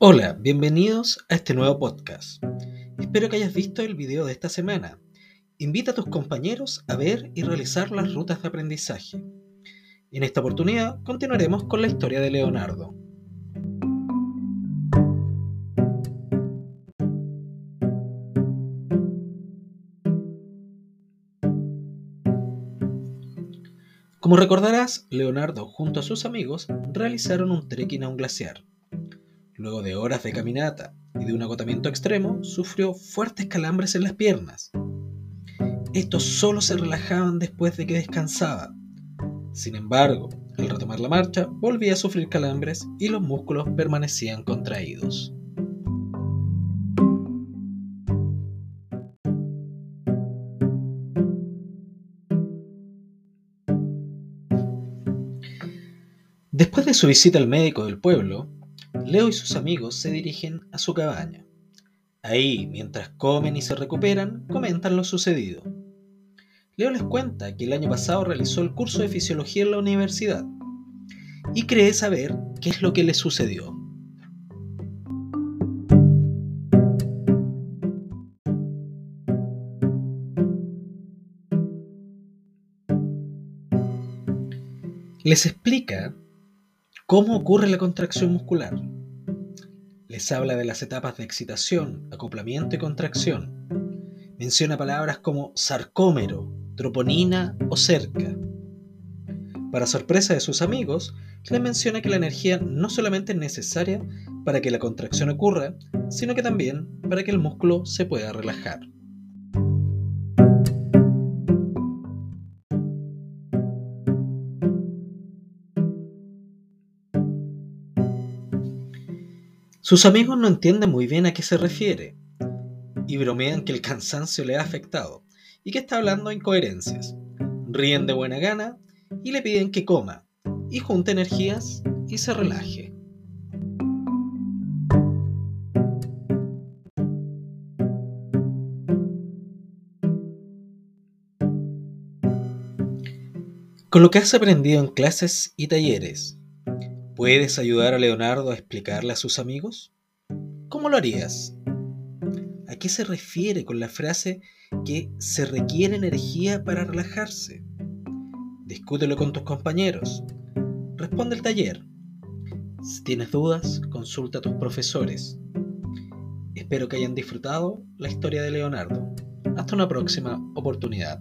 Hola, bienvenidos a este nuevo podcast. Espero que hayas visto el video de esta semana. Invita a tus compañeros a ver y realizar las rutas de aprendizaje. En esta oportunidad continuaremos con la historia de Leonardo. Como recordarás, Leonardo junto a sus amigos realizaron un trekking a un glaciar. Luego de horas de caminata y de un agotamiento extremo, sufrió fuertes calambres en las piernas. Estos solo se relajaban después de que descansaba. Sin embargo, al retomar la marcha, volvía a sufrir calambres y los músculos permanecían contraídos. Después de su visita al médico del pueblo, Leo y sus amigos se dirigen a su cabaña. Ahí, mientras comen y se recuperan, comentan lo sucedido. Leo les cuenta que el año pasado realizó el curso de fisiología en la universidad y cree saber qué es lo que le sucedió. Les explica ¿Cómo ocurre la contracción muscular? Les habla de las etapas de excitación, acoplamiento y contracción. Menciona palabras como sarcómero, troponina o cerca. Para sorpresa de sus amigos, les menciona que la energía no solamente es necesaria para que la contracción ocurra, sino que también para que el músculo se pueda relajar. Sus amigos no entienden muy bien a qué se refiere y bromean que el cansancio le ha afectado y que está hablando incoherencias. Ríen de buena gana y le piden que coma y junte energías y se relaje. Con lo que has aprendido en clases y talleres, ¿Puedes ayudar a Leonardo a explicarle a sus amigos? ¿Cómo lo harías? ¿A qué se refiere con la frase que se requiere energía para relajarse? Discútelo con tus compañeros. Responde el taller. Si tienes dudas, consulta a tus profesores. Espero que hayan disfrutado la historia de Leonardo. Hasta una próxima oportunidad.